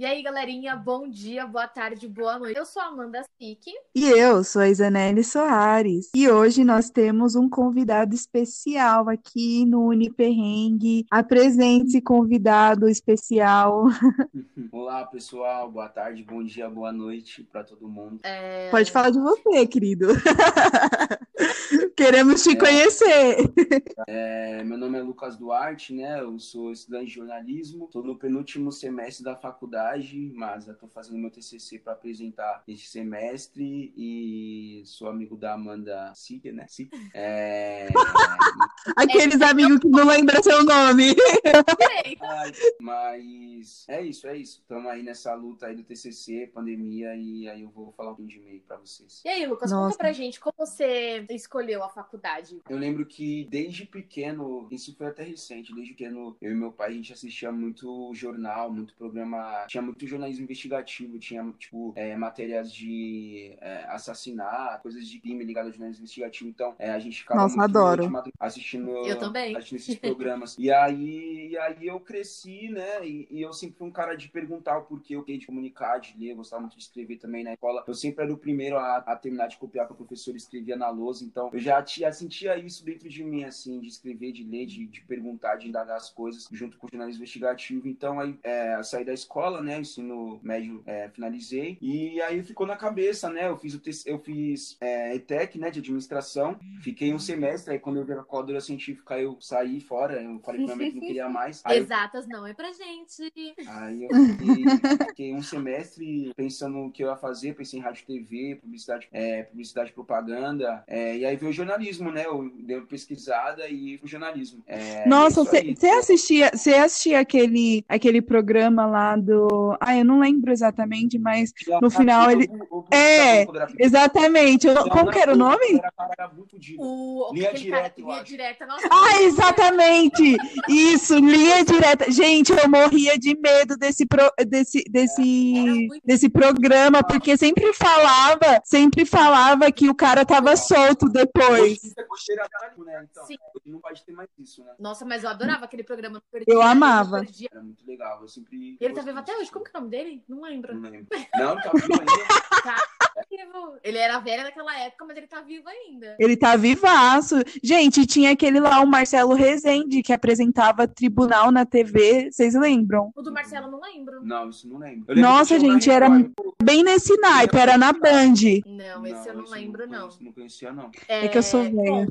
E aí, galerinha, bom dia, boa tarde, boa noite. Eu sou a Amanda Sick. E eu sou a Isanelli Soares. E hoje nós temos um convidado especial aqui no Uniperrengue. Apresente-se, convidado especial. Olá, pessoal. Boa tarde, bom dia, boa noite para todo mundo. É... Pode falar de você, querido. Queremos te é... conhecer. É... Meu nome é Lucas Duarte, né? Eu sou estudante de jornalismo. Estou no penúltimo semestre da faculdade faculdade, mas eu estou fazendo meu TCC para apresentar este semestre e sou amigo da Amanda Sique, né? Sique. É... Aqueles amigos que não lembram seu nome. mas é isso, é isso. Estamos aí nessa luta aí do TCC, pandemia, e aí eu vou falar um pouquinho de meio para vocês. E aí, Lucas, Nossa. conta pra gente como você escolheu a faculdade. Eu lembro que desde pequeno, isso foi até recente, desde pequeno, eu e meu pai, a gente assistia muito jornal, muito programa tinha muito jornalismo investigativo, tinha, tipo, é, matérias de é, assassinar, coisas de crime ligadas ao jornalismo investigativo. Então, é, a gente ficava Nossa, muito adoro. assistindo, eu também. assistindo esses programas. e, aí, e aí eu cresci, né? E, e, eu sempre fui um cara de perguntar o porquê eu queria de comunicar, de ler, eu gostava muito de escrever também na escola. Eu sempre era o primeiro a, a terminar de copiar que o professor escrevia na lousa. Então, eu já, já sentia isso dentro de mim, assim, de escrever, de ler, de, de perguntar, de indagar as coisas junto com o jornalismo investigativo. Então, aí, é, saí da escola, escola, né? Ensino médio é, finalizei. E aí ficou na cabeça, né? Eu fiz o eu fiz é, ETEC, né? De administração. Fiquei um semestre, aí quando eu vi a calculadora científica, eu saí fora. Eu falei pra minha que não queria mais. Aí Exatas eu... não é pra gente. Aí eu fiquei, fiquei, um semestre pensando o que eu ia fazer, pensei em rádio TV, publicidade, é, publicidade propaganda. É, e aí veio o jornalismo, né? Eu dei uma pesquisada e fui jornalismo. É, Nossa, você assistia, você assistia aquele, aquele programa lá do ah, eu não lembro exatamente, mas no final ele. É, exatamente. Como que era o nome? O linha direta. Linha direta. Ah, exatamente! Isso, linha direta. Gente, eu morria de medo desse, pro, desse, desse, desse programa, porque sempre falava, sempre falava que o cara tava solto depois. Nossa, mas eu adorava aquele programa. Eu amava. Era muito legal. Eu sempre. Ele tá vivo até hoje. Como que é o nome dele? Não lembro. Não lembro. Não, tá vivo ainda. tá vivo. Ele era velho naquela época, mas ele tá vivo ainda. Ele tá vivaço. Gente, tinha aquele lá, o Marcelo Rezende, que apresentava Tribunal na TV. Vocês lembram? O do Marcelo não lembro. Não, isso não lembro. lembro Nossa, gente, era bem nesse naipe, era na Band. Não, esse não, eu não lembro, não. Não conhecia, não. É, é que eu sou velha.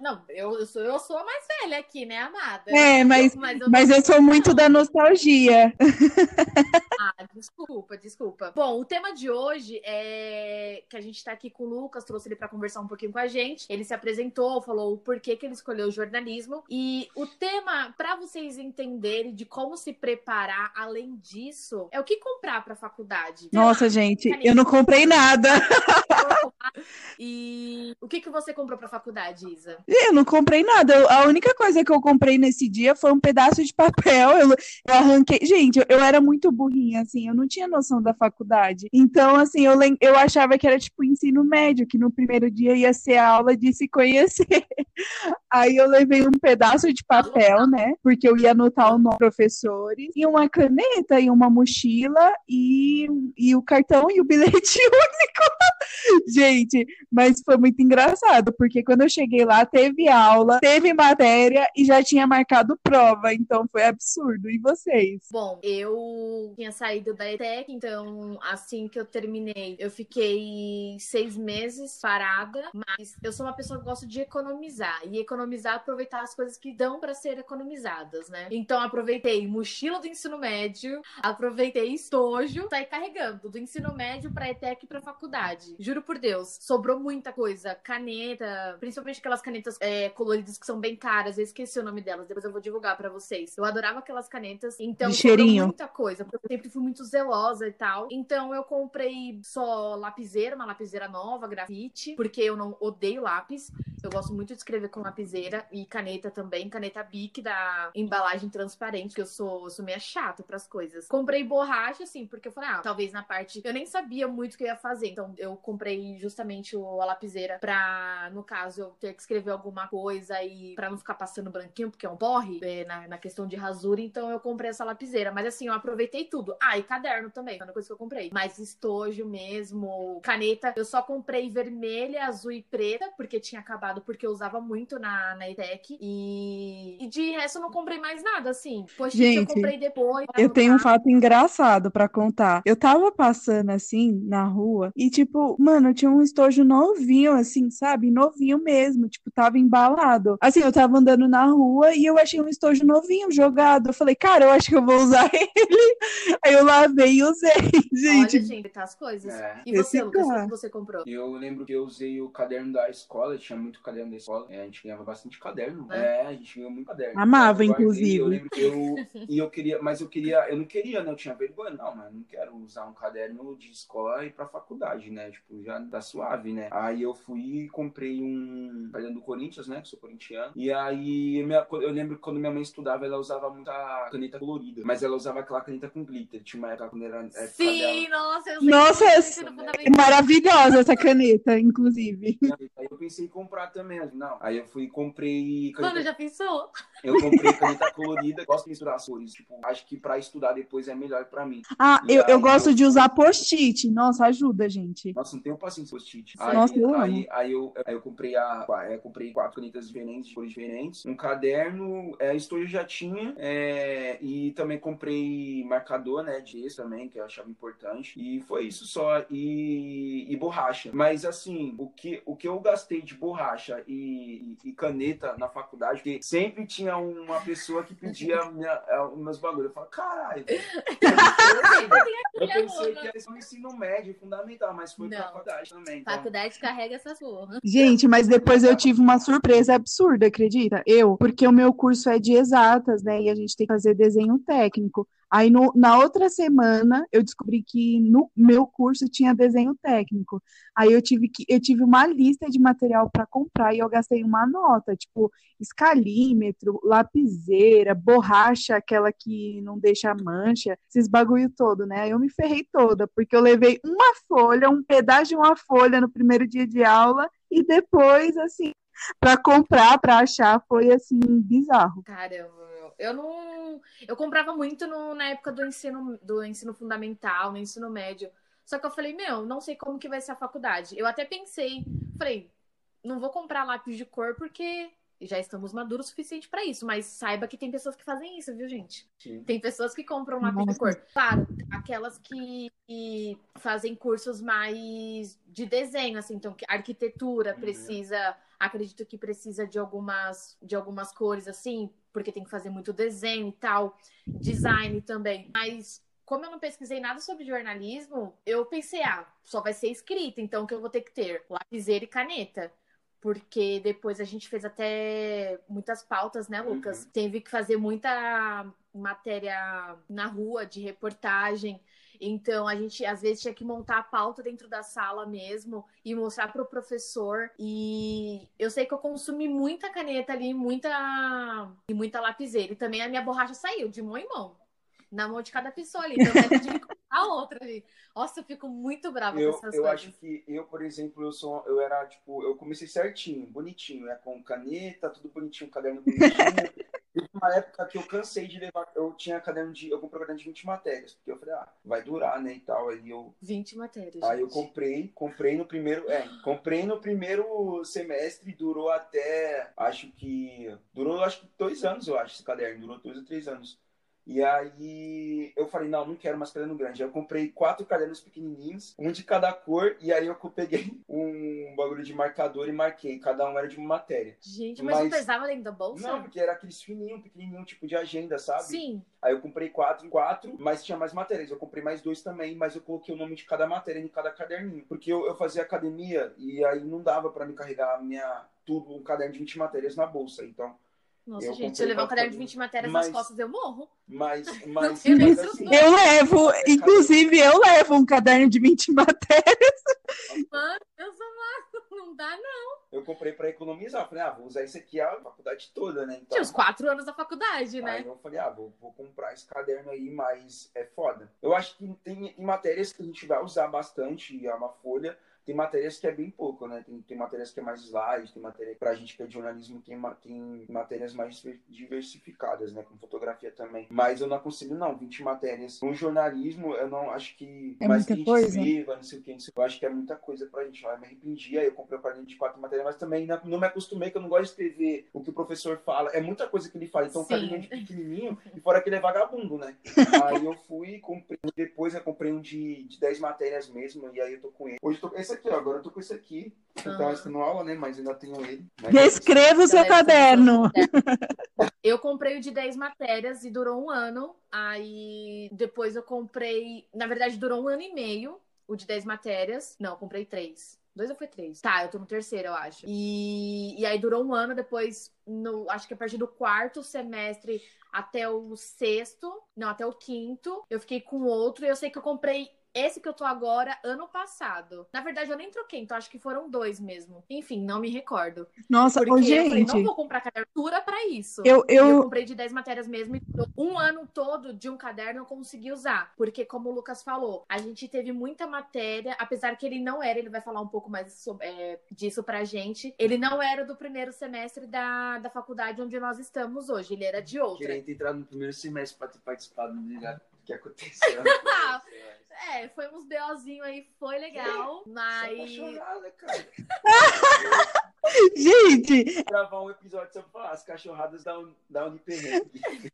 Não, eu, eu, sou, eu sou a mais velha aqui, né, amada? É, mas, mas, eu, mas eu sou muito da nostalgia. Ah, desculpa, desculpa. Bom, o tema de hoje é que a gente tá aqui com o Lucas, trouxe ele para conversar um pouquinho com a gente. Ele se apresentou, falou o porquê que ele escolheu o jornalismo. E o tema, para vocês entenderem de como se preparar, além disso, é o que comprar pra faculdade. Nossa, gente, eu não comprei nada. E o que, que você comprou pra faculdade, Isa? Eu não comprei nada. a única coisa que eu comprei nesse dia foi um pedaço de papel. Eu, eu arranquei. Gente, eu, eu era muito burrinha, assim, eu não tinha noção da faculdade. Então, assim, eu, eu achava que era tipo ensino médio, que no primeiro dia ia ser a aula de se conhecer. Aí eu levei um pedaço de papel, né? Porque eu ia anotar o nome dos professores, e uma caneta, e uma mochila, e, e o cartão e o bilhete único. Gente, mas foi muito engraçado, porque quando eu cheguei lá, teve aula, teve matéria e já tinha marcado prova, então foi absurdo. E vocês? Bom, eu tinha saído da ETEC, então assim que eu terminei, eu fiquei seis meses parada, mas eu sou uma pessoa que gosta de economizar, e economizar, aproveitar as coisas que dão para ser economizadas, né? Então aproveitei mochila do ensino médio, aproveitei estojo, saí carregando do ensino médio para ETEC e para faculdade. Juro por Deus, sobrou muita coisa. Caneta, principalmente aquelas canetas é, coloridas que são bem caras. Eu esqueci o nome delas, depois eu vou divulgar para vocês. Eu adorava aquelas canetas, então De cheirinho. muita coisa. Eu sempre fui muito zelosa e tal. Então eu comprei só lapiseira, uma lapiseira nova, grafite, porque eu não odeio lápis. Eu gosto muito de escrever com e caneta também, caneta Bic da embalagem transparente, que eu sou, sou meio chata pras coisas. Comprei borracha, assim, porque eu falei, ah, talvez na parte. Eu nem sabia muito o que eu ia fazer. Então eu comprei justamente o, a lapiseira pra, no caso, eu ter que escrever alguma coisa e pra não ficar passando branquinho, porque é um porre é, na, na questão de rasura. Então eu comprei essa lapiseira. Mas assim, eu aproveitei tudo. Ah, e caderno também, foi uma coisa que eu comprei. Mas estojo mesmo, caneta, eu só comprei vermelha, azul e preta, porque tinha acabado, porque eu usava muito na, na ETEC. E, e de resto eu não comprei mais nada, assim. Poxa, eu Gente, comprei depois. Eu tenho um fato engraçado pra contar. Eu tava passando assim na rua e, tipo, mano, tinha um estojo novinho, assim, sabe? Novinho mesmo, tipo, tava embalado. Assim, eu tava andando na rua e eu achei um estojo novinho jogado. Eu falei, cara, eu acho que eu vou usar ele. Aí eu lavei e usei. Gente, Olha, gente, tá as coisas. É. E você, Esse Lucas, o que você comprou? Eu lembro que eu usei o caderno da escola, tinha muito caderno da escola. é, a gente ganhava bastante caderno. É? É, a gente ganhou muito caderno. Amava, Eu inclusive. Eu lembro que eu. E eu queria, mas eu queria, eu não queria, né? Eu tinha vergonha. Não, mas eu não quero usar um caderno de escola e ir pra faculdade, né? Tipo, já tá suave, né? Aí eu fui e comprei um caderno do Corinthians, né? Que sou corintiano. E aí minha- eu lembro que quando minha mãe estudava, ela usava muita caneta colorida. Mas ela usava aquela caneta com glitter. Tinha uma época quando era. época Sim, dela. nossa, eu sei Nossa, que é- é maravilhosa essa caneta, inclusive. Aí eu pensei em comprar também. Não. Aí eu fui e comprei caneta Mano, já pensou? Eu comprei caneta colorida, gosto de misturar as cores. Tipo, acho que pra estudar depois é melhor pra mim. Ah, E eu, eu aí gosto eu de usar post-it. Nossa, ajuda, gente. Nossa, não tenho paciência com post-it. Nossa, Aí, eu aí, amo. aí eu, aí eu comprei a, aí eu comprei quatro canetas diferentes, de cores diferentes, um caderno, é, estojo eu já tinha, é, e também comprei marcador, né, de gesso também, que eu achava importante. E foi isso só. E, e borracha. Mas assim, o que, o que eu gastei de borracha e, e- e caneta na faculdade, porque sempre tinha uma pessoa que pedia minha, é, os meus bagulhos. Eu falo, caralho. Eu pensei que era só no ensino médio, fundamental, mas foi pra Não. faculdade também. Então, Faculdade carrega essas porra. Gente, mas depois eu tive uma surpresa absurda, acredita? Eu, porque o meu curso é de exatas, né? E a gente tem que fazer desenho técnico. Aí no- na outra semana eu descobri que no meu curso tinha desenho técnico. Aí eu tive que eu tive uma lista de material para comprar e eu gastei uma nota, tipo escalímetro, lapiseira, borracha, aquela que não deixa mancha, esses bagulho todo, né? Aí eu me ferrei toda, porque eu levei uma folha, um pedaço de uma folha no primeiro dia de aula e depois assim para comprar, para achar, foi assim bizarro. Caramba. Eu não. Eu comprava muito no- na época do ensino, do ensino fundamental, no ensino médio. Só que eu falei, meu, não sei como que vai ser a faculdade. Eu até pensei, falei, não vou comprar lápis de cor porque já estamos maduros o suficiente para isso. Mas saiba que tem pessoas que fazem isso, viu, gente? sim. Tem pessoas que compram lápis de Nossa. cor. Claro, aquelas que, que fazem cursos mais de desenho, assim, então que arquitetura Uhum. precisa, acredito que precisa de algumas de algumas cores assim, porque tem que fazer muito desenho e tal, design também. Mas como eu não pesquisei nada sobre jornalismo, eu pensei, ah, só vai ser escrita, então o que eu vou ter que ter? Lapiseira e caneta. Porque depois a gente fez até muitas pautas, né, Lucas? Teve que fazer muita matéria na rua de reportagem. Então a gente às vezes tinha que montar a pauta dentro da sala mesmo e mostrar para o professor. E eu sei que eu consumi muita caneta ali, muita e muita lapiseira. E também a minha borracha saiu de mão em mão. Na mão de cada pessoa ali. Então eu tive que comprar outra ali. Nossa, eu fico muito brava Eu, com essas eu coisas. acho que eu, por exemplo, eu sou, eu era tipo, eu comecei certinho, bonitinho, né? Com caneta, tudo bonitinho, caderno bonitinho. Teve uma época que eu cansei de levar, eu tinha caderno de, eu comprei um caderno de 20 matérias, porque eu falei, ah, vai durar, né, e tal. Aí eu, 20 matérias. aí eu gente. comprei, comprei no primeiro, é, comprei no primeiro semestre, durou até, acho que, durou acho que dois anos, eu acho, esse caderno, durou dois ou três anos. E aí eu falei, não, não quero mais caderno grande. Eu comprei quatro cadernos pequenininhos, um de cada cor, e aí eu peguei um bagulho de marcador e marquei. Cada um era de uma matéria. Gente, mas, não Mas- pesava dentro da bolsa? Não, porque era aqueles fininhos, pequenininho, tipo de agenda, sabe? Sim. Aí eu comprei quatro, quatro, mas tinha mais matérias. Eu comprei mais dois também, mas eu coloquei o nome de cada matéria em cada caderninho. Porque eu, eu fazia academia e aí não dava pra me carregar minha, tudo, um caderno de 20 matérias na bolsa. Então, Nossa, Eu gente, se eu levar um caderno de cadernos. 20 matérias Mas- nas costas, eu morro. mas, mas, mas assim. Eu levo, É, inclusive eu levo um caderno de 20 matérias. Mano, eu sou má. Não dá. Não. Eu comprei pra economizar. Falei, ah, vou usar isso aqui a faculdade toda, né? Então, Tinha os quatro anos da faculdade, né? Aí eu falei, ah, vou, vou comprar esse caderno aí, mas é foda. Eu acho que tem matérias que a gente vai usar bastante, é uma folha, tem matérias que é bem pouco, né? Tem, tem matérias que é mais slide, tem matéria pra gente que é de jornalismo, tem, tem matérias mais diversificadas, né? Com fotografia também. Mas eu não aconselho, não, 20 matérias. No jornalismo, eu não acho que é mais muita que a gente coisa. escreva, não sei o que, não sei o que. Eu acho que é muita coisa pra gente. Eu me arrependi, aí eu comprei o caderno de quatro matérias, mas também não, não me acostumei, que eu não gosto de escrever o que o professor fala. É muita coisa que ele fala. Então, o caderno é de pequenininho, e fora que ele é vagabundo, né? Aí eu fui, comprei, depois eu comprei um de, de 10 matérias mesmo, e aí eu tô com ele. Hoje eu tô com esse aqui, ó, agora eu tô com esse aqui. Eu tava Ah. estudando aula, né, mas ainda tenho ele. Mas Descreva o seu caderno. Eu comprei o de 10 matérias e durou um ano. Aí depois eu comprei. Na verdade, durou um ano e meio o de 10 matérias. Não, eu comprei três. Dois ou foi três? Tá, eu tô no terceiro, eu acho. E, e aí durou um ano, depois, no, acho que a partir do quarto semestre até o sexto, não, até o quinto, eu fiquei com outro. E eu sei que eu comprei esse que eu tô agora ano passado. Na verdade, eu nem troquei, então acho que foram dois mesmo. Enfim, não me recordo. Nossa, Porque ô, eu falei, gente, não vou comprar cadernatura pra isso. eu, eu eu, comprei de 10 matérias mesmo e um ano todo de um caderno eu consegui usar. Porque, como o Lucas falou, a gente teve muita matéria, apesar que ele não era, ele vai falar um pouco mais sobre, é, disso pra gente. Ele não era do primeiro semestre da, da faculdade onde nós estamos hoje, ele era de outra. queria ter entrado no primeiro semestre pra ter participado do que aconteceu. É, foi uns BOzinho aí, foi legal, mas. Cachorrada, cara. gente, Gravar um episódio só pra falar as cachorradas da, Un- da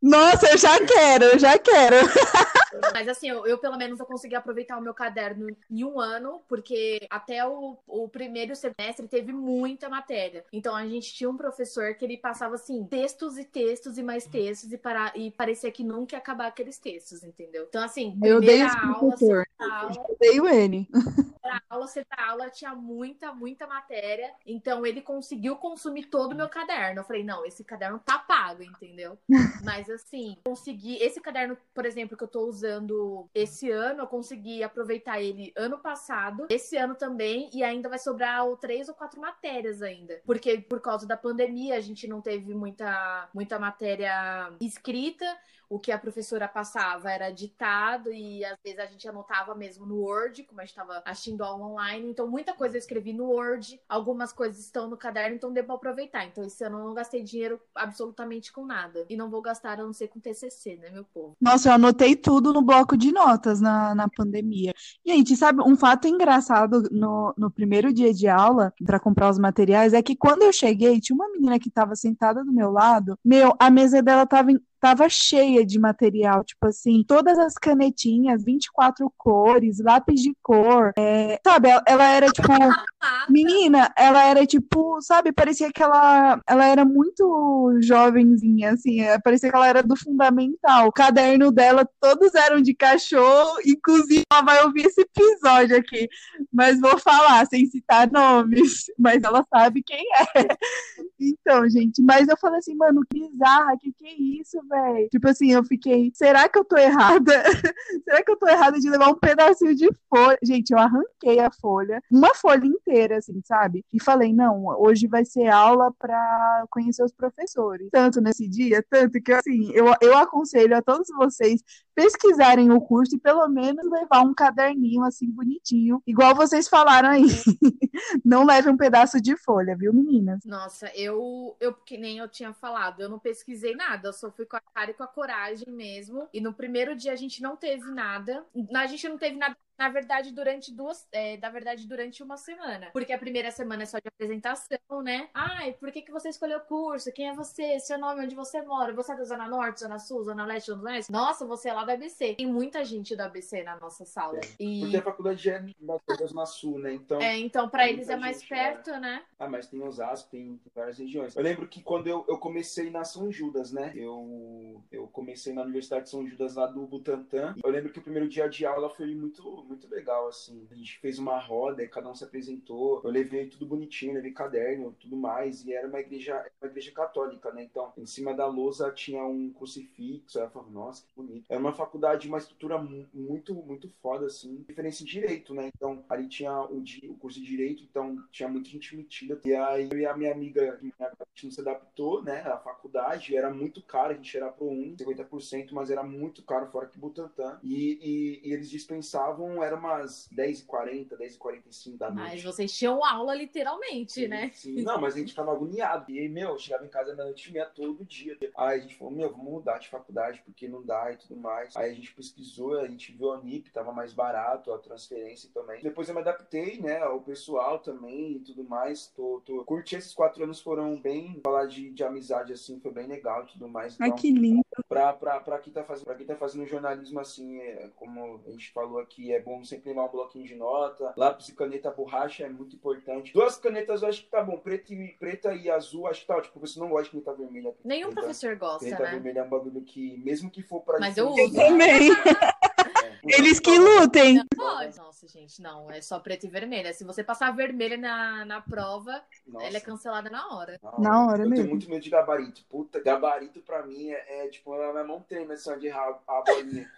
nossa, eu já quero, eu já quero. Mas assim, eu, eu, pelo menos eu consegui aproveitar o meu caderno em um ano, porque até o, o primeiro semestre teve muita matéria. Então a gente tinha um professor que ele passava assim, textos e textos e mais textos, e, para, e parecia que nunca ia acabar aqueles textos, entendeu? Então, assim, Eu odeio primeira esse aula, professor. aula, Eu odeio ele. primeira aula, segunda aula, tinha muita, muita matéria. Então ele conseguiu consumir todo o meu caderno. Eu falei, não, esse caderno tá pago, entendeu? Mas assim, consegui. Esse caderno, por exemplo, que eu tô usando esse ano, eu consegui aproveitar ele ano passado, esse ano também, e ainda vai sobrar três ou quatro matérias ainda. Porque por causa da pandemia, a gente não teve muita, muita matéria escrita. O que a professora passava era ditado e às vezes a gente anotava mesmo no Word, como a gente estava assistindo aula online. Então, muita coisa eu escrevi no Word, algumas coisas estão no caderno, então deu pra aproveitar. Então, esse ano eu não gastei dinheiro absolutamente com nada. E não vou gastar a não ser com TCC, né, meu povo? Nossa, eu anotei tudo no bloco de notas na, na pandemia. Gente, sabe, um fato engraçado no, no primeiro dia de aula, para comprar os materiais, é que quando eu cheguei, tinha uma menina que estava sentada do meu lado. Meu, a mesa dela tava, em- tava cheia de material, tipo assim, todas as canetinhas, 24 cores, lápis de cor. é, sabe, ela, ela era tipo. Menina, ela era tipo, sabe, parecia que ela, ela era muito jovenzinha, assim, é, parecia que ela era do fundamental. O caderno dela, todos eram de cachorro, inclusive ela vai ouvir esse episódio aqui, mas vou falar sem citar nomes, mas ela sabe quem é. Então, gente, mas eu falei assim, mano, que bizarra, que que é isso, velho? Tipo assim, eu fiquei, será que eu tô errada? será que eu tô errada de levar um pedacinho de folha? Gente, eu arranquei a folha, uma folha inteira, assim, sabe? E falei, não, hoje vai ser aula pra conhecer os professores. Tanto nesse dia, tanto que, assim, eu, eu aconselho a todos vocês pesquisarem o curso e pelo menos levar um caderninho, assim, bonitinho, igual vocês falaram aí. Não leve um pedaço de folha, viu, meninas? Nossa, eu, eu, que nem eu tinha falado, eu não pesquisei nada, eu só fui com a cara e com a coragem mesmo. E no primeiro dia a gente não teve nada. A gente não teve nada, na verdade, durante duas. É, na verdade, durante uma semana. Porque a primeira semana é só de apresentação, né? Ai, por que, que você escolheu o curso? Quem é você? Seu nome, onde você mora? Você é da Zona Norte, Zona Sul, Zona Leste, Zona Oeste? Nossa, você é lá do ABC. Tem muita gente do ABC na nossa sala. E. Porque a faculdade já é da Zona Sul, né? Então. É, então, pra eles é mais gente, né? perto, né? Ah, mas tem Osasco, tem, tem várias regiões. Eu lembro que quando eu, eu comecei na São Judas, né? Eu, eu comecei na Universidade de São Judas lá do Butantã. Eu lembro que o primeiro dia de aula foi muito, muito legal, assim. A gente fez uma roda, cada um se apresentou, eu levei tudo bonitinho, levei caderno, tudo mais, e era uma igreja, uma igreja católica, né? Então, em cima da lousa tinha um crucifixo, eu falava, nossa, que bonito. Era uma faculdade, uma estrutura muito, muito foda, assim. Diferença em direito, né? Então, ali tinha o, o curso de direito, então tinha muita gente metida. E aí eu e a minha amiga, a gente não se adaptou, né? A faculdade era muito cara, a gente era pro 1, 50%, mas era muito caro, fora que Butantã. E, e, e eles dispensavam, era umas 10h40, 10h45 da noite. Mas vocês tinham aula literalmente, sim, né? Sim, não, mas a gente ficava agoniado. E aí, meu, chegava em casa na noite meia todo dia. Aí a gente falou, meu, vamos mudar de faculdade, porque não dá e tudo mais. Aí a gente pesquisou, a gente viu a NIP, tava mais barato, a transferência também. Depois eu me adaptei, né, ao pessoal também e tudo mais. Tô, tô... Curti esses quatro anos, foram bem, falar de, de amizade assim, foi bem legal e tudo mais. Então, Ai, que lindo. Pra, pra, pra, quem tá fazendo, quem tá fazendo jornalismo assim, é, como a gente falou aqui, é bom sempre levar um bloquinho de nota. Lápis e caneta borracha é muito importante. Duas canetas eu acho que tá bom. Preta e, preta e azul, acho que tá ótimo. Porque você não gosta de caneta vermelha. Nenhum professor gosta, caneta né? vermelha é um bagulho que, mesmo que for pra. Mas eu uso. também. Eles que lutem. Não pode. Nossa, gente, não. É só preto e vermelha. Se você passar vermelha na, na prova, Nossa. ela é cancelada na hora. Na hora, na hora eu mesmo. tenho muito medo de gabarito. Puta, gabarito pra mim é, é tipo, a minha mão treme assim, de errar a bolinha.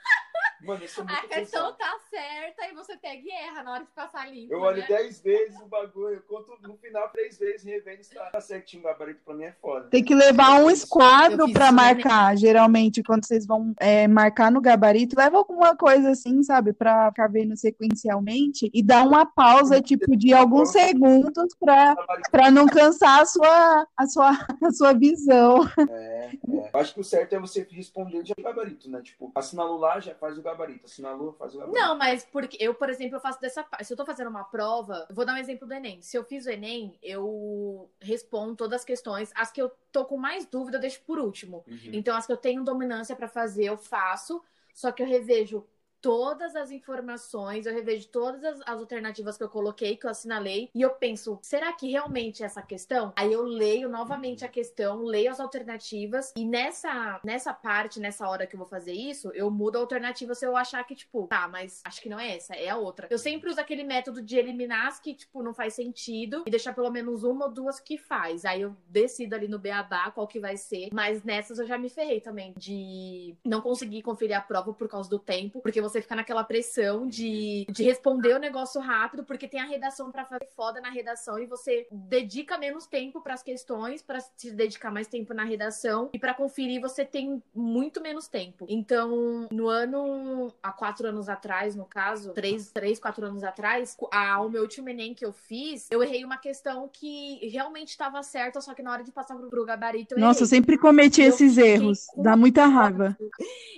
Mano, isso é muito A questão tá certa e você pega e erra na hora de passar limpo. Eu olho né? 10 vezes o bagulho, eu conto no final três vezes, revendo se tá certinho o gabarito pra mim é foda. Tem que levar um esquadro pra marcar. Geralmente, quando vocês vão é, marcar no gabarito, leva alguma coisa assim, sabe? Pra ficar vendo sequencialmente e dar uma pausa, tipo, de alguns segundos pra, pra não cansar a sua, a sua, a sua visão. É, é. Acho que o certo é você responder de gabarito, né? Tipo, assinalou lá, já faz o gabarito. Assinalou, faz o gabarito. Não, mas porque eu, por exemplo, eu faço dessa parte. Se eu tô fazendo uma prova, vou dar um exemplo do Enem. Se eu fiz o Enem, eu respondo todas as questões. As que eu tô com mais dúvida, eu deixo por último. Uhum. Então, as que eu tenho dominância para fazer, eu faço. Só que eu revejo todas as informações, eu revejo todas as, as, alternativas que eu coloquei, que eu assinalei, e eu penso, será que realmente é essa questão? Aí eu leio novamente a questão, leio as alternativas, e nessa, nessa parte, nessa hora que eu vou fazer isso, eu mudo a alternativa se eu achar que, tipo, tá, mas acho que não é essa, é a outra. Eu sempre uso aquele método de eliminar as que, tipo, não faz sentido e deixar pelo menos uma ou duas que faz. Aí eu decido ali no beabá qual que vai ser, mas nessas eu já me ferrei também, de não conseguir conferir a prova por causa do tempo, porque você fica naquela pressão de, de responder o negócio rápido, porque tem a redação para fazer foda na redação e você dedica menos tempo para as questões, para se dedicar mais tempo na redação e para conferir você tem muito menos tempo. Então, no ano, há quatro anos atrás, no caso, três, três quatro anos atrás, a, o meu último Enem que eu fiz, eu errei uma questão que realmente estava certa, só que na hora de passar pro, pro gabarito. Eu Nossa, errei. eu sempre cometi Eu esses erros. Dá muita raiva.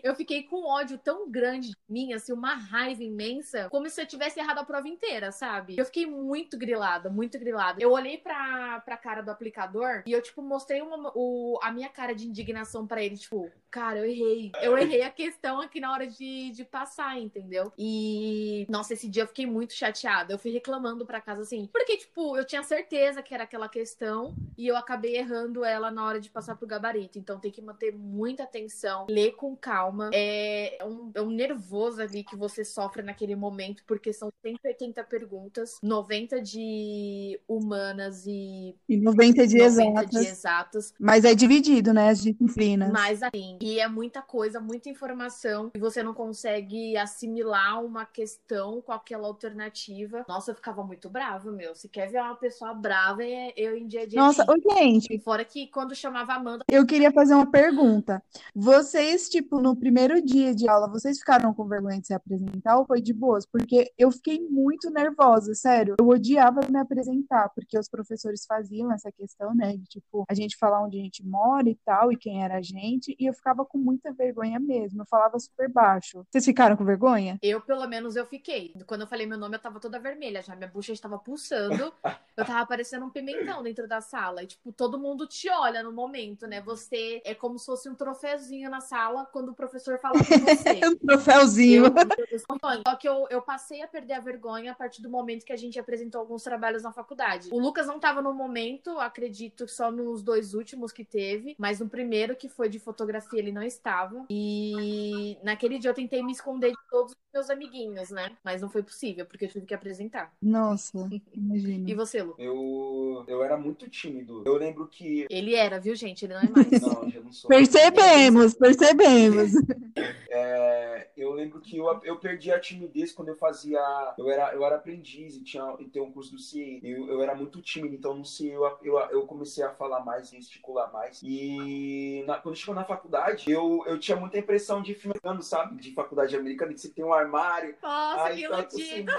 Eu fiquei com ódio tão grande de mim, assim, uma raiva imensa, como se eu tivesse errado a prova inteira, sabe? Eu fiquei muito grilada, muito grilada. Eu olhei pra, pra cara do aplicador e eu, tipo, mostrei uma, o, a minha cara de indignação pra ele, tipo, cara, eu errei. Eu errei a questão aqui na hora de, de passar, entendeu? E, nossa, esse dia eu fiquei muito chateada. Eu fui reclamando pra casa, assim, porque, tipo, eu tinha certeza que era aquela questão e eu acabei errando ela na hora de passar pro gabarito. Então tem que manter muita atenção, ler com calma. É um, é um nervoso ali que você sofre naquele momento, porque são 180 perguntas, 90 de humanas e E 90 de 90 exatas. de exatas. Mas é dividido, né? As disciplinas. Mas assim, e é muita coisa, muita informação, e você não consegue assimilar uma questão com aquela alternativa. Nossa, eu ficava muito brava, meu. Se quer ver uma pessoa brava, é eu em dia a dia. Nossa, ô, gente, Fora que quando chamava a Amanda, eu queria fazer uma pergunta. Vocês, tipo, no primeiro dia de aula, vocês ficaram com vergonha de se apresentar ou foi de boas? Porque eu fiquei muito nervosa, sério. Eu odiava me apresentar, porque os professores faziam essa questão, né? De, tipo, a gente falar onde a gente mora e tal, e quem era a gente, e eu ficava com muita vergonha mesmo. Eu falava super baixo. Vocês ficaram com vergonha? eu, pelo menos, eu fiquei. Quando eu falei meu nome, eu tava toda vermelha já. Minha bucha estava pulsando. Eu tava parecendo um pimentão dentro da sala. E, tipo, todo mundo te olha no momento, né? Você é como se fosse um troféuzinho na sala quando o professor fala com você. Um troféuzinho. Eu, eu, só que eu, eu passei a perder a vergonha a partir do momento que a gente apresentou alguns trabalhos na faculdade. O Lucas não estava no momento, acredito só nos dois últimos que teve, mas no primeiro, que foi de fotografia, ele não estava. E naquele dia eu tentei me esconder de todos os meus amiguinhos, né? Mas não foi possível, porque eu tive que apresentar. Nossa, imagina. E você, Lu? Eu, eu era muito tímido. Eu lembro que. Ele era, viu, gente? Ele não é mais. Não, já não sou. Percebemos, percebemos. É, eu lembro que eu, eu perdi a timidez quando eu fazia. Eu era, eu era aprendiz e tinha e tem um curso do CIE. Eu, eu era muito tímido, então no CIE eu, eu, eu comecei a falar mais, gesticular mais. E na, quando chegou na faculdade, eu, eu tinha muita impressão de filme sabe? De faculdade americana, que você tem um armário. Nossa, aí que tá iludido.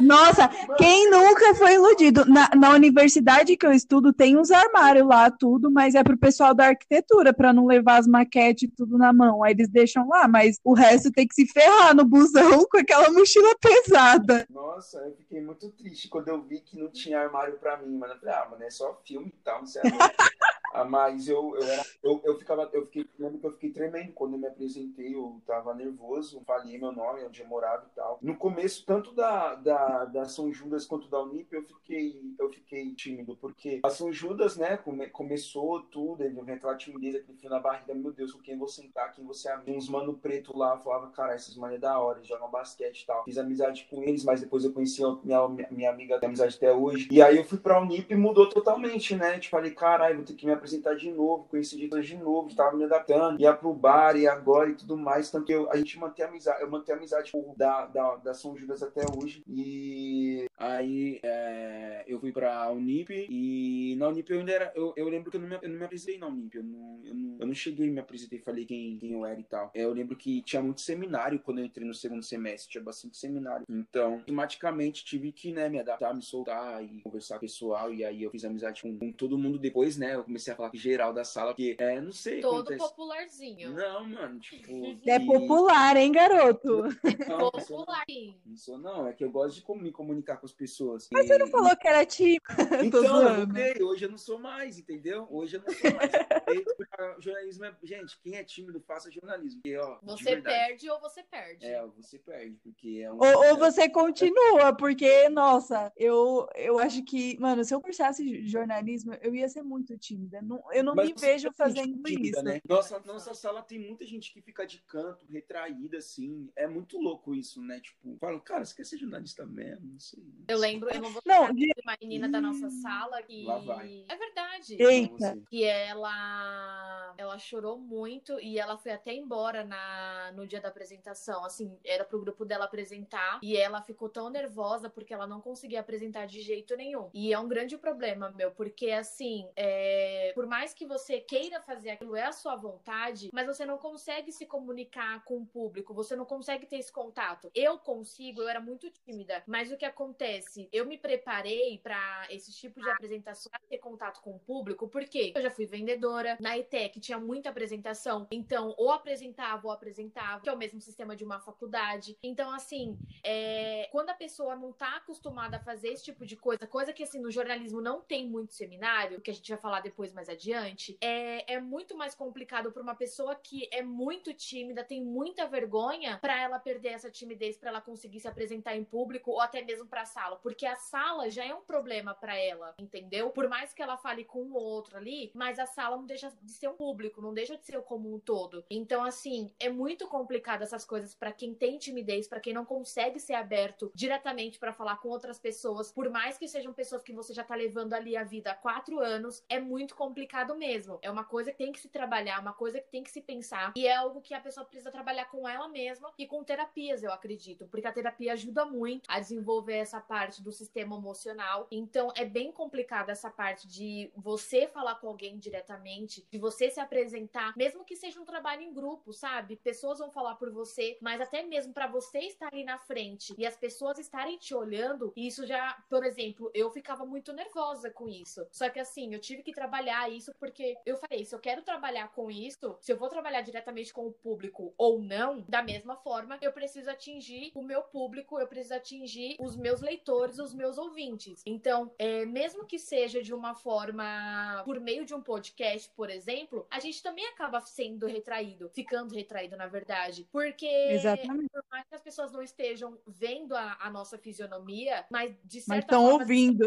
Nossa, quem nunca foi iludido? Na, na universidade que eu estudo, tem uns armários lá, tudo, mas é pro pessoal da arquitetura, pra não levar as maquetes e tudo na mão. Aí eles deixam lá, mas o resto tem que se ferrar no busão com aquela mochila pesada. Nossa, eu fiquei muito triste quando eu vi que não tinha armário pra mim, mano. Eu falei, ah, mano, é só filme e tal, não sei. ah, mas eu, eu, era, eu, eu ficava, eu fiquei, lembro que eu fiquei tremendo quando eu me apresentei, eu tava nervoso, falei meu nome, onde eu morava e tal. No começo, tanto da, da, da São Judas quanto da Unip, eu fiquei, eu fiquei tímido, porque a São Judas, né, come, começou tudo, ele vem aquela timidez, aquele fio na barriga, meu Deus, com quem vou sentar, quem você é. Uns mano preto lá, falava, cara, esses mano é da hora, eles jogam basquete e tal. Fiz amizade com eles, mas depois eu conheci a minha, minha amiga, tem amizade até hoje. E aí eu fui pra Unip e mudou totalmente, né? Tipo, falei, caralho, vou ter que me apresentar de novo, conheci de de novo, tava me adaptando, ia pro bar e agora e tudo mais. Tanto que eu, a gente mantém amizade, eu mantenho amizade com, da, da, da São Judas até hoje. E aí é, eu fui pra Unip e na Unip eu ainda era. Eu, eu lembro que eu não, me, eu não me apresentei na Unip. Eu não, eu não, eu não cheguei me apresentei e falei quem, quem eu era e tal. É, eu lembro que tinha muito seminário quando eu entrei no segundo semestre, tinha bastante seminário. Então, automaticamente tive que, né, me adaptar, me soltar e conversar com o pessoal. E aí eu fiz amizade com, com todo mundo depois, né? Eu comecei a falar com geral da sala, porque, é, não sei. Todo acontece- popularzinho. Não, mano, tipo. É e- popular, hein, garoto? Não, não sou, Popular, sim. não sou, não. É que eu gosto de me comunicar com as pessoas. Mas você não falou que era tímido. Então, eu mudei. Hoje eu não sou mais, entendeu? Hoje eu não sou mais. Porque jornalismo é. Gente, quem é tímido, faça jornalismo. Porque, ó, Você perde ou você perde. É, você perde, porque é um. Ou, ou você continua, porque, nossa, eu, eu acho que, mano, se eu cursasse jornalismo, eu ia ser muito tímida. Não- eu não Mas me vejo fazendo tímida, isso. né? Nossa, nossa sala tem muita gente que fica de canto, retraída, assim. É muito louco isso, né? Tipo, falam, cara, você quer ser jornalista mesmo? Não sei. Eu lembro, eu não vou Não, lembrar de uma menina da nossa sala que. Lá vai. É verdade. Eita. Que ela ela chorou muito e ela foi até embora na no dia da apresentação, assim, era pro grupo dela apresentar e ela ficou tão nervosa porque ela não conseguia apresentar de jeito nenhum. E é um grande problema, meu, porque assim, é, por mais que você queira fazer aquilo é a sua vontade, mas você não consegue se comunicar com o público, você não consegue ter esse contato. Eu consigo, eu era muito tímida, mas o que acontece? Eu me preparei pra esse tipo de apresentação, pra ter contato com o público, porque eu já fui vendedora, na ETEC tinha muita apresentação, então ou apresentava ou apresentava, que é o mesmo sistema de uma faculdade. Então, assim, é, quando a pessoa não tá acostumada a fazer esse tipo de coisa, coisa que assim no jornalismo não tem muito seminário, que a gente vai falar depois mais adiante, é, é muito mais complicado para uma pessoa que é muito tímida, tem muita vergonha, para ela perder essa timidez, para ela conseguir se apresentar em público ou até mesmo para sala, porque a sala já é um problema para ela, entendeu? Por mais que ela fale com o outro ali, mas a sala não deixa de ser um público, não deixa de ser o comum todo. Então, assim, é muito complicado essas coisas para quem tem timidez, para quem não consegue ser aberto diretamente para falar com outras pessoas, por mais que sejam pessoas que você já tá levando ali a vida há quatro anos, é muito complicado mesmo. É uma coisa que tem que se trabalhar, uma coisa que tem que se pensar, e é algo que a pessoa precisa trabalhar com ela mesma e com terapias, eu acredito, porque a terapia ajuda muito a desenvolver essa parte do sistema emocional. Então, é bem complicado essa parte de você falar com alguém diretamente, de você se apresentar, mesmo que seja um trabalho em grupo, sabe? Pessoas vão falar por você, mas até mesmo para você estar ali na frente e as pessoas estarem te olhando, isso já, por exemplo, eu ficava muito nervosa com isso. Só que assim, eu tive que trabalhar isso porque eu falei, se eu quero trabalhar com isso, se eu vou trabalhar diretamente com o público ou não, da mesma forma, eu preciso atingir o meu público, eu preciso atingir os meus leitores, os meus ouvintes. Então, é, mesmo que seja de uma forma por meio de um podcast, por exemplo, a gente também acaba sendo retraído, ficando retraído, na verdade. Porque Exatamente. por mais que as pessoas não estejam vendo a, a nossa fisionomia, mas de Mas certa estão forma ouvindo.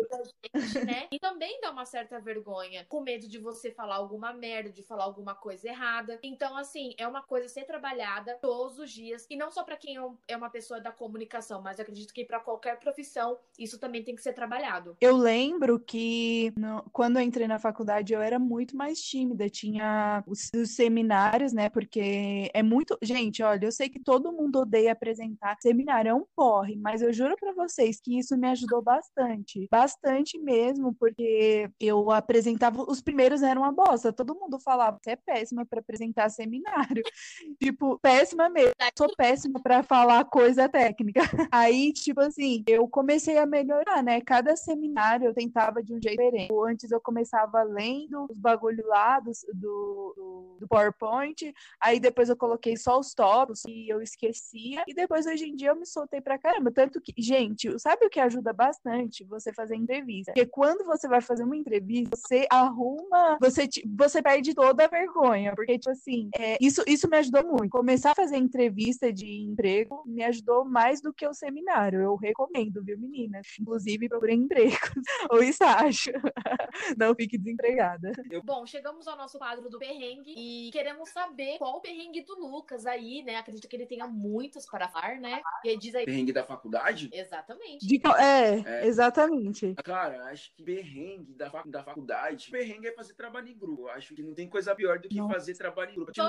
gente, né? E também dá uma certa vergonha, com medo de você falar alguma merda, de falar alguma coisa errada. Então, assim, é uma coisa a ser trabalhada todos os dias. E não só pra quem é é uma pessoa da comunicação, mas acredito que pra qualquer profissão, isso também tem que ser trabalhado. Eu lembro que no- quando eu entrei na faculdade eu era muito mais tímida, tinha os, os seminários, né? Porque é muito. Gente, olha, eu sei que todo mundo odeia apresentar seminário, é um porre, mas eu juro pra vocês que isso me ajudou bastante. Bastante mesmo, porque eu apresentava. Os primeiros eram uma bosta, todo mundo falava, você é péssima pra apresentar seminário. Tipo, péssima mesmo. Sou péssima pra falar coisa técnica. Aí, tipo assim, eu comecei a melhorar, né? Cada seminário eu tentava de um jeito diferente. Antes eu começava lendo os bagulho lá do, do, do- PowerPoint, aí depois eu coloquei só os tópicos e eu esquecia, e depois hoje em dia eu me soltei pra caramba. Tanto que, gente, sabe o que ajuda bastante? Você fazer entrevista. Porque quando você vai fazer uma entrevista, você arruma, você, você perde toda a vergonha. Porque, tipo assim, é, isso, isso me ajudou muito. Começar a fazer entrevista de emprego me ajudou mais do que o seminário. Eu recomendo, viu, meninas? Inclusive, procurem empregos ou estágio. Não fique desempregada. Bom, chegamos ao nosso quadro do perrengue e queremos saber qual o perrengue do Lucas aí, né? Acredito que ele tenha muitos para falar, né? E aí diz aí. Perrengue da faculdade? Exatamente. De qual- é, É. exatamente. Cara, acho que perrengue da, fac- da faculdade. Perrengue é fazer trabalho em grupo. Acho que não tem coisa pior do que Nossa. fazer trabalho em grupo. Tipo!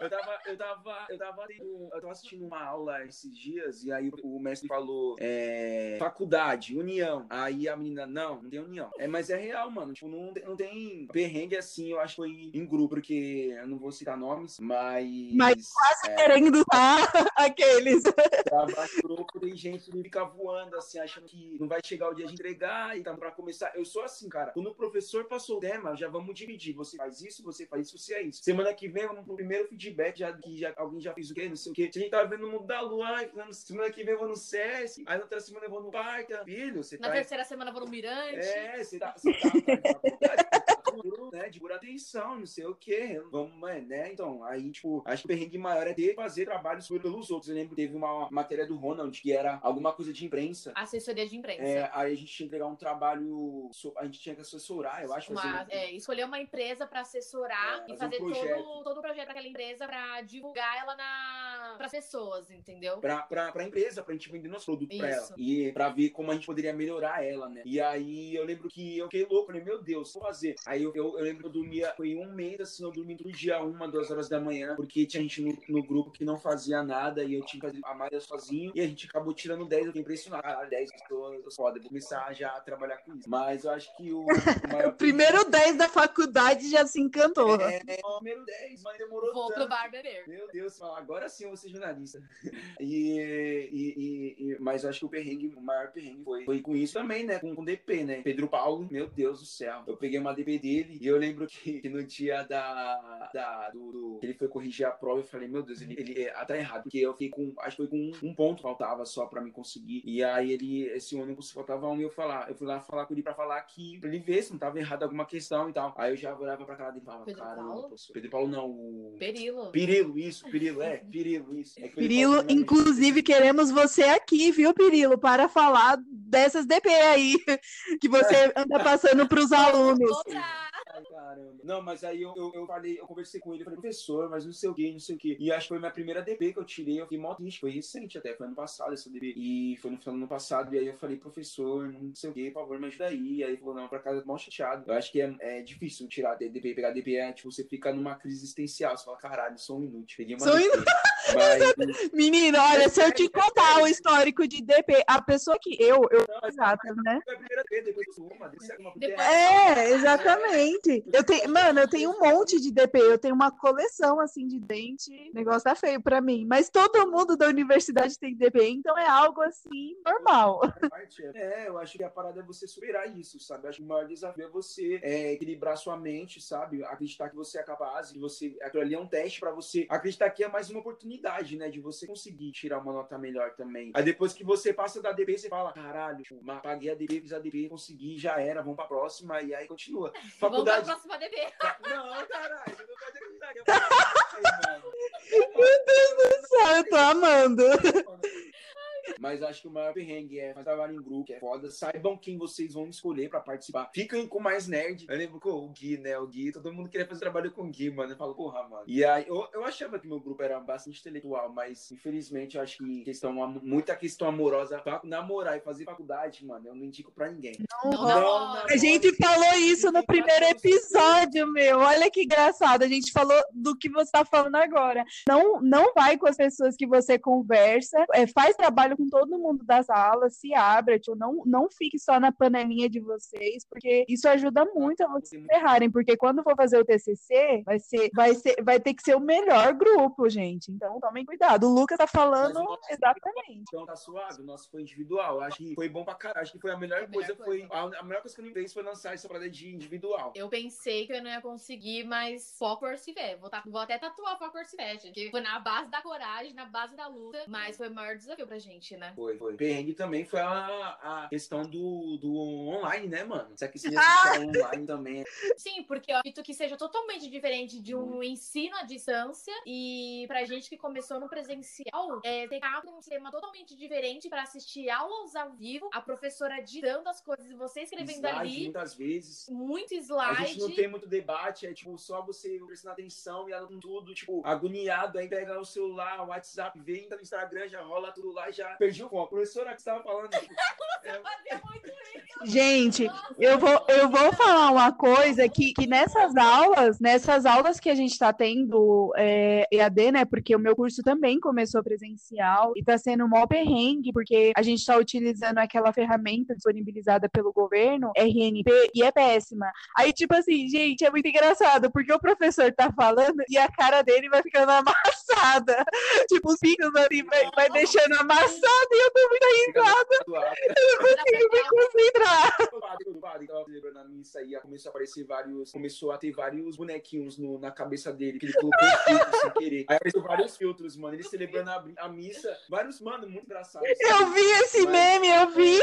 Eu tava, eu tava, eu tava, tendo- eu tava assistindo uma aula esses dias e aí o mestre falou é, faculdade, união. Aí a menina, não, não tem união. É, mas é real, mano. Tipo, não, tem- não tem perrengue assim, eu acho que foi em grupo, porque eu não vou citar nomes, mas. Mas é, Querendo ah, aqueles. trabalho grupo, tem gente que fica voando, assim, achando que não vai chegar o dia de entregar e tá pra começar. Eu sou assim, cara. Quando o professor passou o tema, já vamos dividir. Você faz isso, você faz isso, você é isso. Semana que vem, vamos pro primeiro feedback, já, que já, alguém já fez o quê, não sei o quê. Se a gente tá vendo o mundo da lua, semana que vem eu vou no SESC, aí na outra semana eu vou no parque. Filho, você Na tá... terceira semana eu vou no Mirante. É, você tá, você tá, tá tá né, de por atenção, não sei o quê. Vamos, mano, né? Então, aí, tipo, acho que o perrengue maior é ter fazer trabalhos pelos outros. Eu lembro que teve uma matéria do Ronald que era alguma coisa de imprensa. Assessoria de imprensa. É, aí a gente tinha que entregar um trabalho, a gente tinha que assessorar, eu acho. Uma- fazer- é, escolher uma empresa para assessorar É, e fazer fazer um todo, todo o projeto daquela empresa para divulgar ela na para pessoas, entendeu? Pra, pra, pra empresa, pra gente vender nosso produto pra ela. Isso. E pra ver como a gente poderia melhorar ela, né? E aí eu lembro que eu fiquei louco, falei, meu Deus, vou fazer. Aí eu, eu, eu lembro que eu dormia, foi um mês assim, eu dormia todo dia, uma, duas horas da manhã, porque tinha gente no, no grupo que não fazia nada e eu tinha que fazer a maioria sozinho. E a gente acabou tirando 10, eu fiquei impressionado. Caralho, 10 pessoas, foda, eu vou começar já a trabalhar com isso. Mas eu acho que o, o maior. Primeiro 10 da faculdade já se encantou. É, é, o número 10, mas demorou Vou tanto. pro bar beber. Meu Deus, agora sim eu vou ser jornalista. E, e- e- e- mas eu acho que o perrengue, o maior perrengue foi, foi com isso também, né? Com o DP, né? Pedro Paulo, meu Deus do céu. Eu peguei uma DP dele e eu lembro que, que no dia da, da do, do- que ele foi corrigir a prova, eu falei, meu Deus, ele, ele é, tá errado. Porque eu fiquei com, acho que foi com um, um ponto faltava só pra me conseguir. E aí ele, esse ônibus faltava um e eu falar. Eu fui lá falar com ele pra falar que, pra ele ver se não tava errado alguma questão e tal. Aí eu já olhava pra cara dele e falava, Pedro cara, Paulo? professor. Pedro Paulo não, o. Perilo. Pirilo, isso, Pirilo, é, Pirilo, isso. É não é inclusive queremos você aqui, viu, Pirilo, para falar dessas DP aí que você anda passando para os alunos. Caramba. Não, mas aí eu, eu, eu falei, eu conversei com ele, falei, professor, mas não sei o que, não sei o que. E acho que foi minha primeira DP que eu tirei, eu fiquei mó triste, foi recente até, foi ano passado essa DP. E foi no final do ano passado, e aí eu falei, professor, não sei o que, por favor, me ajuda aí. E aí ele falou, não, pra casa, mó chateado. Eu acho que é, é difícil tirar DP, pegar DP, é tipo, você fica numa crise existencial, você fala, caralho, sou um inútil, peguei uma Sou DP. Mas, Menino, olha, se eu te contar o histórico de DP, a pessoa que eu, eu não, exato, né? foi a primeira depois uma, desce uma Depois- É, exatamente. Eu tenho, mano, eu tenho um monte de DP, eu tenho uma coleção assim de dente. O negócio tá feio pra mim, mas todo mundo da universidade tem DP, então é algo assim normal. é- É, eu acho que a parada é você superar isso, sabe? Eu acho que o maior desafio é você é, equilibrar sua mente, sabe? Acreditar que você é capaz, que você. Aquilo ali é um teste pra você acreditar que é mais uma oportunidade, né? De você conseguir tirar uma nota melhor também. Aí depois que você passa da DP, você fala: caralho, tipo, mas paguei a DP, fiz a DP, consegui, já era, vamos pra próxima, e aí continua. Vamos pra Faculdade. próxima DB. Não, caralho, você não pode acreditar que eu faço isso, Só eu tô amando. Mas acho que o maior perrengue é fazer trabalho em grupo, que é foda. Saibam quem vocês vão escolher pra participar. Fiquem com mais nerd. Eu lembro que o Gui, né? O Gui, todo mundo queria fazer trabalho com o Gui, mano. Eu falo, porra, mano. E aí, eu, eu achava que meu grupo era bastante intelectual, mas infelizmente eu acho que questão, muita questão amorosa, namorar e fazer faculdade, mano, eu não indico pra ninguém. Não, Não, não, não. A gente falou isso no primeiro episódio, meu. Olha que engraçado. A gente falou do que você tá falando agora. Não, não vai com as pessoas que você conversa. é, faz trabalho com todo mundo das aulas, se abra. Tipo, não, não fique só na panelinha de vocês, porque isso ajuda muito a vocês se ferrarem. Porque quando for fazer o TCC, vai, ser, vai, ser, vai ter que ser o melhor grupo, gente. Então tomem cuidado. O Lucas tá falando exatamente. Então tá suave, o nosso foi individual. Acho que foi bom pra caralho. Acho que foi a melhor a coisa. Foi, a, a melhor coisa que eu fez foi lançar essa parada de individual. Eu pensei que eu não ia conseguir, mas foco Orcivé. Vou, ta- vou até tatuar foco Orcivé, gente. Que foi na base da coragem, na base da luta, mas foi o maior desafio pra gente, né? Foi, foi. Perrengue também foi a, a questão do, do online, né, mano? Será que se Ah! online também? Sim, porque eu acredito que seja totalmente diferente de um ensino à distância e pra gente que começou no presencial, é, ter um sistema totalmente diferente pra assistir aulas ao vivo, a professora ditando as coisas e você escrevendo Slide, ali, muitas vezes. muito A slide. gente não tem muito debate, é tipo só você prestando atenção e ela tudo, tipo, agoniado, aí pega o celular, o WhatsApp, vem, no Instagram, já rola tudo lá, já perdi o foco. Professora, que você tava falando? É. Gente, Eu vou, eu vou falar uma coisa que, que nessas aulas, nessas aulas que a gente está tendo é, EAD, né? Porque o meu curso também começou presencial e está sendo mó perrengue, porque a gente está utilizando aquela ferramenta disponibilizada pelo governo, RNP, e é péssima. Aí, tipo assim, gente, é muito engraçado, porque o professor tá falando e a cara dele vai ficando amassada. Tipo, os picos ali vai, vai deixando e eu tô muito fica tatuado. conseguindo me concentrar. O padre, o padre tava celebrando a missa e começou a aparecer vários. Começou a ter vários bonequinhos no- na cabeça dele, que ele colocou filtro sem querer. Aí apareceu vários filtros, mano. Ele celebrando a, a missa. Vários, mano, muito engraçado. Eu vi esse meme, eu vi.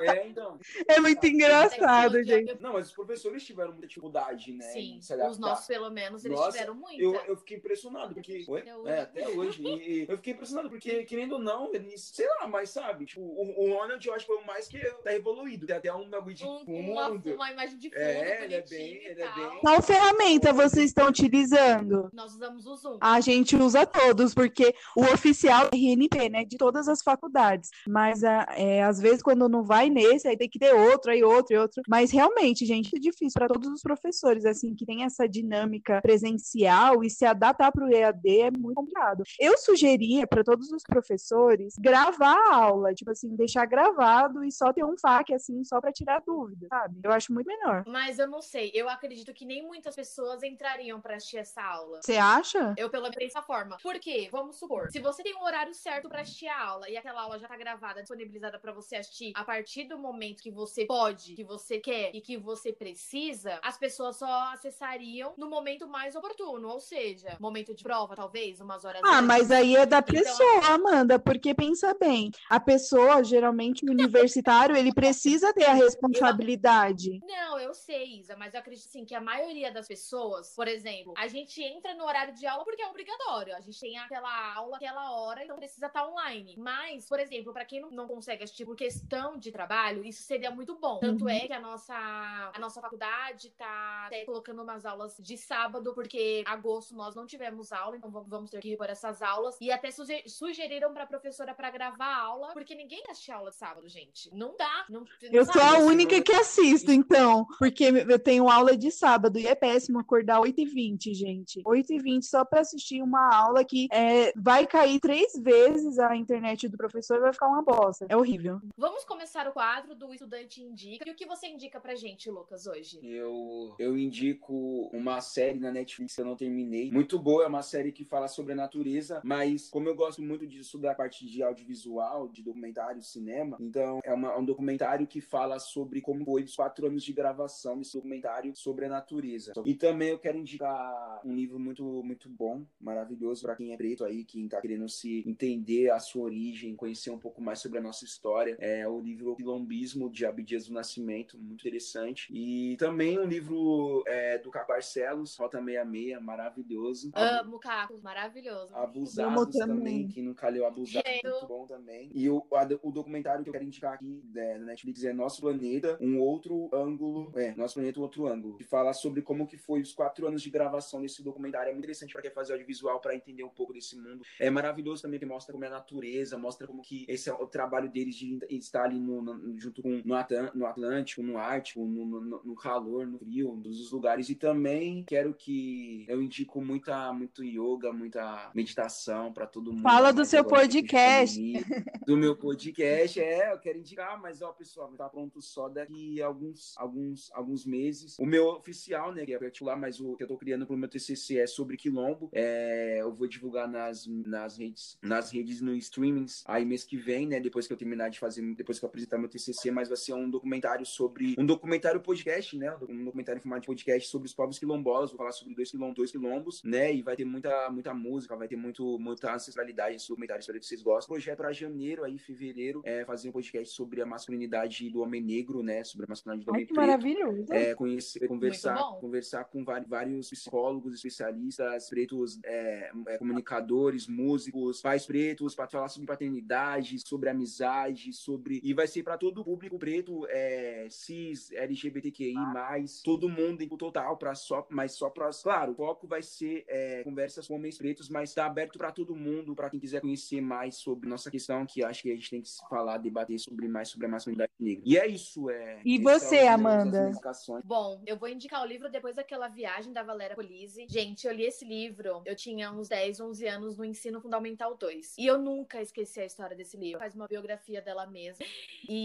É, então. É muito engraçado, gente. Não, mas os professores tiveram muita dificuldade, né? Sim, os nossos, pelo menos, eles Nossa, tiveram muita. Eu, eu fiquei impressionado, porque. Oi? Até hoje. É, até hoje. E, e eu fiquei impressionado, porque, querendo ou não, eles. Sei lá, mas sabe? Tipo, o, o Ronald eu acho que foi o mais que tá evoluído. Tem até um bagulho de Um- fundo. uma, uma imagem de fundo, É, ele é bem- ele é bem- Qual ferramenta vocês estão utilizando? Nós usamos o Zoom. A gente usa todos, porque o oficial é RNP, né? De todas as faculdades. Mas a- é, às vezes, quando não vai nesse, aí tem que ter outro, aí outro, e outro. Mas realmente, gente, é difícil para todos os professores, assim, que tem essa dinâmica presencial e se adaptar para o EAD é muito complicado. Eu sugeria para todos os professores gravar a aula, tipo assim, deixar gravado e só ter um FAQ, assim, só para tirar dúvida, sabe? Eu acho muito melhor. Mas eu não sei, eu acredito que nem muitas pessoas entrariam pra assistir essa aula. Você acha? Eu, pelo menos, dessa forma. Por quê? Vamos supor, se você tem um horário certo pra assistir a aula e aquela aula já tá gravada, disponibilizada pra você assistir a partir do momento que você pode, que você quer e que você precisa, as pessoas só acessariam no momento mais oportuno, ou seja, momento de prova, talvez, umas horas Ah, antes. mas aí é da Então, pessoa, Amanda, porque pensa bem, a pessoa, geralmente, o universitário, ele precisa ter a responsabilidade. Não, eu sei, Isa, mas eu acredito sim que a maioria das pessoas, por exemplo, a gente entra no horário de aula porque é obrigatório. A gente tem aquela aula, aquela hora, então precisa estar online. Mas, por exemplo, pra quem não, não consegue assistir por questão de trabalho, isso seria muito bom. Tanto Uhum. é que a nossa, a nossa faculdade tá até colocando umas aulas de sábado, porque agosto nós não tivemos aula, então vamos- ter que repor essas aulas. E até suge- sugeriram pra professora pra gravar a aula, porque ninguém assiste aula de sábado, gente. Não dá. Não, Eu sabe? sou a única que assisto, então, porque eu tenho aula de sábado e é péssimo acordar 8h20, gente. 8h20 só para assistir uma aula que é, vai cair três vezes a internet do professor e vai ficar uma bosta. É horrível. Vamos começar o quadro do Estudante Indica. E o que você indica pra gente, Lucas, hoje? Eu, eu indico uma série na Netflix que eu não terminei. Muito boa, é uma série que fala sobre a natureza, mas como eu gosto muito de estudar a parte de audiovisual, de documentário, cinema, então é uma, um documentário que fala sobre como foi os quatro anos de gravação desse documentário sobre a natureza. E também eu quero indicar um livro muito, muito bom, maravilhoso para quem é preto aí, quem tá querendo se entender a sua origem, conhecer um pouco mais sobre a nossa história. É o livro Quilombismo, de Abdias do Nascimento, muito interessante. E também um livro é, do Caco Barcelos, Rota 66, maravilhoso. Amo Caco, maravilhoso. Abusados também, quem nunca leu Abusados, muito bom também. E o, a, o documentário que eu quero indicar aqui né, na Netflix é Nosso Planeta, um outro ângulo, é, Nosso Planeta, um outro ângulo, que fala sobre como que foi os quatro anos de gravação desse documentário. É muito interessante para quem fazer audiovisual, para entender um pouco desse mundo. É maravilhoso também que mostra como é a natureza, mostra como que esse é o trabalho deles de estar ali no, no junto com no, no Atlântico, no Ártico, no, no, no calor, no frio, dos lugares. E também quero que eu indico muita, muito yoga, muita meditação para todo mundo. Fala do seu podcast. Do meu podcast, é, eu quero indicar, mas ó, pessoal, tá pronto só daqui alguns, alguns, alguns meses. O meu oficial, né, que é particular, mas o que eu tô criando pro meu TCC é sobre quilombo. É, eu vou divulgar nas, nas redes, nas redes no streamings aí mês que vem, né, depois que eu terminar de fazer, depois que eu apresentar meu TCC, mas vai ser um documentário sobre um documentário podcast, né, um documentário em formato de podcast sobre os povos quilombolas. Vou falar sobre dois quilombos, dois quilombos, né, e vai ter muita, muita música, vai ter muito, muita ancestralidade esse documentário, espero que vocês gostem. Projeto para janeiro aí, fevereiro, é fazer um podcast sobre a masculinidade do homem negro, né, sobre a masculinidade do Ai, homem que preto. maravilhoso. É, conhecer, conversar, conversar com vários psicólogos, especialistas, pretos, é, é, comunicadores, músicos, pais pretos, para falar sobre paternidade, sobre amizade, sobre. E vai ser para todo o público preto, é, cis, LGBTQI, todo mundo em total, para só, mas só para. Claro, o foco vai ser é, conversas com homens pretos, mas está aberto para todo mundo, para quem quiser conhecer mais sobre nossa questão, que acho que a gente tem que falar, debater sobre mais sobre a masculinidade negra. E é isso. É, e você, é Amanda? Bom, eu vou indicar o livro depois daquela viagem da Valéria Polizzi. Gente, eu li esse livro, eu tinha uns 10, 11 anos no ensino fundamental 2. E eu nunca esqueci a história desse livro. Faz uma biografia dela mesma. E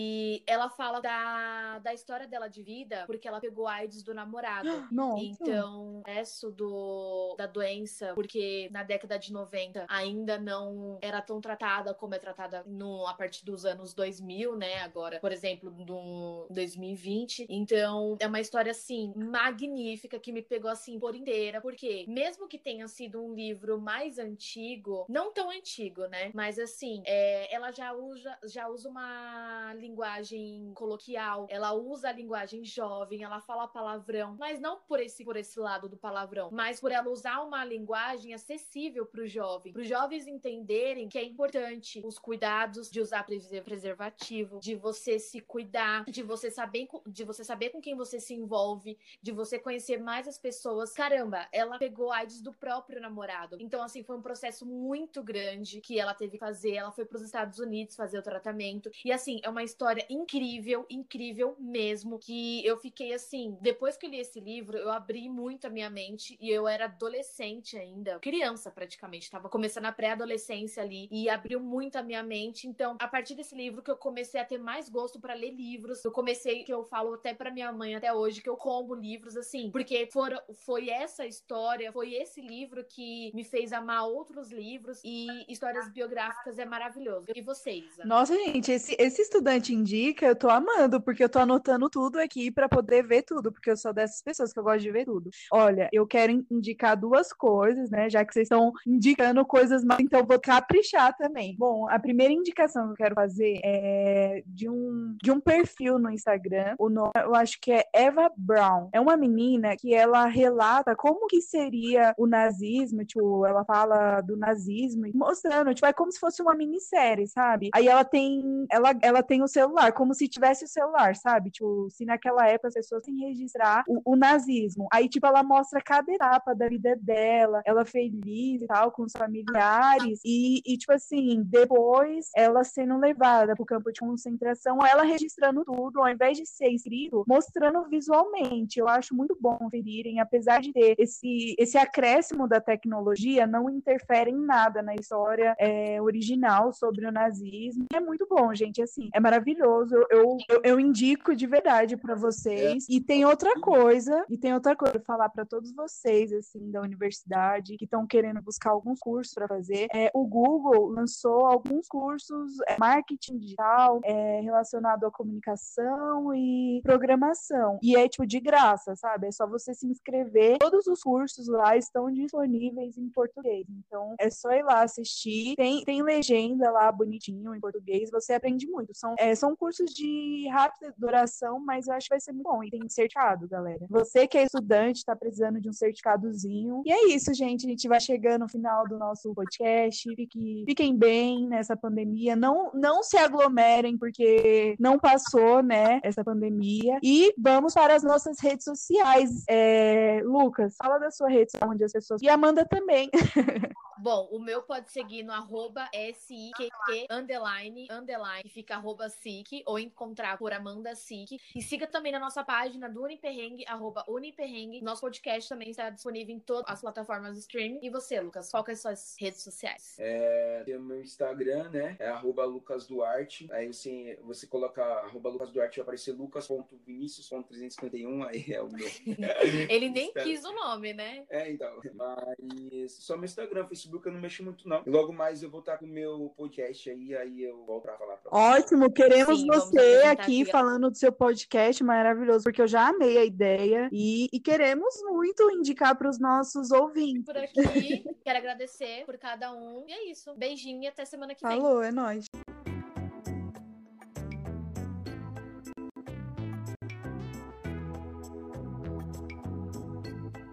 ela fala da, da história dela de vida, porque ela pegou AIDS do namorado. Nossa. Então, isso do, da doença, porque na década de 90 ainda não era tão tratada como é tratada no, a partir dos anos 2000, né? Agora, por exemplo, no 2020. Então, é uma história assim magnífica que me pegou assim por inteira, porque mesmo que tenha sido um livro mais antigo, não tão antigo, né? Mas assim, é, ela já usa, já usa uma linguagem coloquial, ela usa a linguagem jovem, ela fala palavrão, mas não por esse por esse lado do palavrão, mas por ela usar uma linguagem acessível para o jovem, para os jovens entenderem que é importante os cuidados de usar preservativo, de você se cuidar, de você saber de você saber com quem você se envolve, de você conhecer mais as pessoas. Caramba, ela pegou AIDS do próprio namorado. Então, assim, foi um processo muito grande que ela teve que fazer. Ela foi para os Estados Unidos fazer o tratamento. E, assim, é uma história incrível, incrível mesmo. Que eu fiquei assim, depois que eu li esse livro, eu abri muito a minha mente e eu era adolescente ainda, criança praticamente, tava começando a pré-adolescência ali e abriu muito a minha mente. Então, a partir desse livro que eu comecei a ter mais gosto para ler livros, eu comecei que eu falo até para minha mãe até hoje que eu combo livros assim, porque foram, foi essa história, foi esse livro que me fez amar outros livros e histórias biográficas é maravilhoso. E vocês? Nossa, gente, esse, esse estudante indica, eu tô amando, porque eu tô anotando tudo aqui para poder ver tudo, porque eu sou dessas pessoas que eu gosto de ver tudo. Olha, eu quero indicar duas coisas, né, já que vocês estão indicando coisas mais, então vou caprichar também. Bom, a primeira indicação que eu quero fazer é de um, de um perfil no Instagram, o nome, eu acho que é Eva Brown. É uma menina que ela relata como que seria o nazismo, tipo, ela fala do nazismo, mostrando, tipo, é como se fosse uma minissérie, sabe? Aí ela tem, ela, ela tem o celular, como se tivesse o celular, sabe? Tipo, se naquela época as pessoas que registrar o, o nazismo. Aí, tipo, ela mostra cada etapa da vida dela, ela feliz e tal, com os familiares, e, e tipo assim, depois ela sendo levada pro campo de concentração, ela registrando tudo, ao invés de ser escrito, mostrando visualmente. Eu acho muito bom conferirem, apesar de ter esse, esse acréscimo da tecnologia, não interfere em nada na história é, original sobre o nazismo. É muito bom, gente, assim, é maravilhoso maravilhoso. Eu, eu, eu indico de verdade para vocês. É. E tem outra coisa, e tem outra coisa pra falar para todos vocês, assim, da universidade, que estão querendo buscar alguns cursos para fazer. É, o Google lançou alguns cursos, é, marketing digital, é, relacionado à comunicação e programação. E é, tipo, de graça, sabe? É só você se inscrever. Todos os cursos lá estão disponíveis em português. Então, é só ir lá assistir. Tem, tem legenda lá bonitinho em português. Você aprende muito. São, é, são cursos de rápida duração, mas eu acho que vai ser muito bom. E tem certificado, galera. Você que é estudante, está precisando de um certificadozinho. E é isso, gente. A gente vai chegando no final do nosso podcast. Fique, fiquem bem nessa pandemia. Não, não se aglomerem, porque não passou, né, essa pandemia. E vamos para as nossas redes sociais. É, Lucas, fala da sua rede onde as pessoas. E Amanda também. Bom, o meu pode seguir no arroba SIQQ underline, underline, que fica arroba SIC, ou encontrar por Amanda SIC. E siga também na nossa página do Uniperrengue, arroba Uniperrengue. Nosso podcast também está disponível em todas as plataformas de streaming. E você, Lucas, qual que é suas redes sociais? É, tem o meu Instagram, né? É arroba Lucas Duarte. Aí você, você coloca arroba Lucas Duarte, vai aparecer lucas.vinicius.351, aí é o meu. Ele nem quis o nome, né? É, então. Mas só meu Instagram, Facebook eu não mexo muito, não. E logo mais eu vou estar com o meu podcast aí, aí eu volto pra falar pra Ótimo, queremos Sim, você aqui, aqui falando do seu podcast maravilhoso, porque eu já amei a ideia e, e queremos muito indicar para os nossos ouvintes. Por aqui, quero agradecer por cada um. E é isso. Beijinho e até semana que Falou, vem. Falou, é nóis.